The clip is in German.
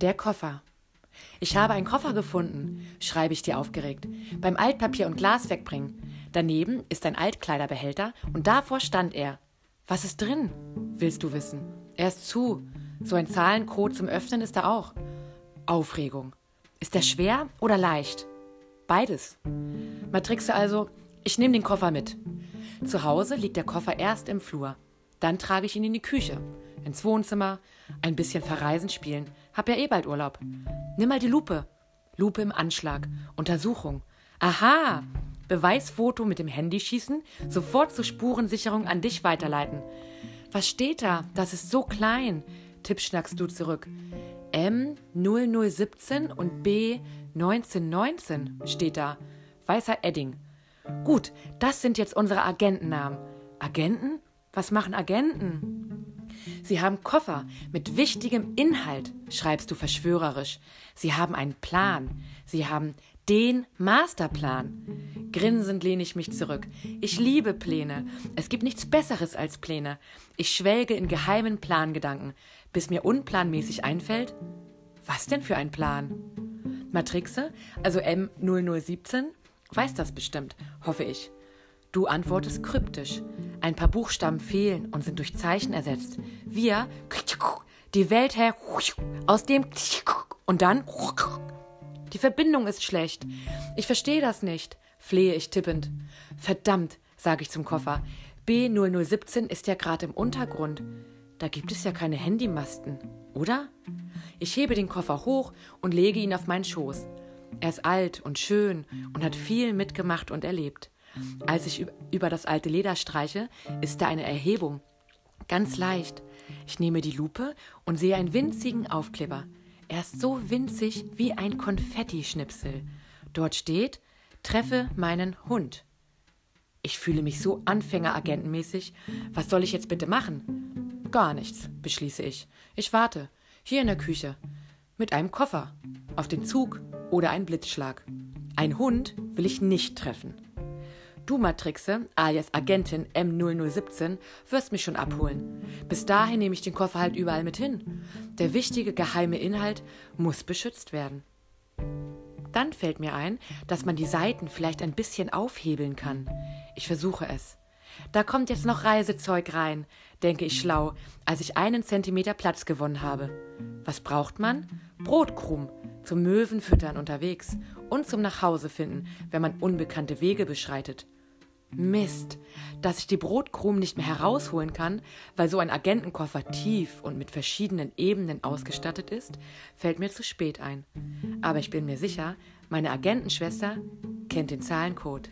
Der Koffer. Ich habe einen Koffer gefunden, schreibe ich dir aufgeregt. Beim Altpapier und Glas wegbringen. Daneben ist ein Altkleiderbehälter und davor stand er. Was ist drin? Willst du wissen? Er ist zu. So ein Zahlencode zum Öffnen ist da auch. Aufregung. Ist der schwer oder leicht? Beides. Matrixe also, ich nehme den Koffer mit. Zu Hause liegt der Koffer erst im Flur. Dann trage ich ihn in die Küche, ins Wohnzimmer, ein bisschen verreisen spielen. Hab ja eh bald Urlaub. Nimm mal die Lupe. Lupe im Anschlag. Untersuchung. Aha! Beweisfoto mit dem Handy schießen, sofort zur Spurensicherung an dich weiterleiten. Was steht da? Das ist so klein. Tipp schnackst du zurück. M 0017 und B 1919 steht da. Weißer Edding. Gut, das sind jetzt unsere Agentennamen. Agenten? Was machen Agenten? Sie haben Koffer mit wichtigem Inhalt, schreibst du verschwörerisch. Sie haben einen Plan. Sie haben den Masterplan. Grinsend lehne ich mich zurück. Ich liebe Pläne. Es gibt nichts Besseres als Pläne. Ich schwelge in geheimen Plangedanken, bis mir unplanmäßig einfällt, was denn für ein Plan? Matrixe, also M0017, weiß das bestimmt, hoffe ich. Du antwortest kryptisch. Ein paar Buchstaben fehlen und sind durch Zeichen ersetzt. Wir, die Welt her, aus dem und dann. Die Verbindung ist schlecht. Ich verstehe das nicht, flehe ich tippend. Verdammt, sage ich zum Koffer. B0017 ist ja gerade im Untergrund. Da gibt es ja keine Handymasten, oder? Ich hebe den Koffer hoch und lege ihn auf meinen Schoß. Er ist alt und schön und hat viel mitgemacht und erlebt. Als ich über das alte Leder streiche, ist da eine Erhebung. Ganz leicht. Ich nehme die Lupe und sehe einen winzigen Aufkleber. Er ist so winzig wie ein Konfettischnipsel. Dort steht: Treffe meinen Hund. Ich fühle mich so anfängeragentenmäßig. Was soll ich jetzt bitte machen? Gar nichts, beschließe ich. Ich warte. Hier in der Küche. Mit einem Koffer. Auf den Zug oder einen Blitzschlag. Ein Hund will ich nicht treffen. Du, Matrixe, alias Agentin M0017, wirst mich schon abholen. Bis dahin nehme ich den Koffer halt überall mit hin. Der wichtige geheime Inhalt muss beschützt werden. Dann fällt mir ein, dass man die Seiten vielleicht ein bisschen aufhebeln kann. Ich versuche es. Da kommt jetzt noch Reisezeug rein, denke ich schlau, als ich einen Zentimeter Platz gewonnen habe. Was braucht man? Brotkrumm, zum Möwenfüttern unterwegs und zum Nachhausefinden, wenn man unbekannte Wege beschreitet. Mist, dass ich die Brotkrumen nicht mehr herausholen kann, weil so ein Agentenkoffer tief und mit verschiedenen Ebenen ausgestattet ist, fällt mir zu spät ein. Aber ich bin mir sicher, meine Agentenschwester kennt den Zahlencode.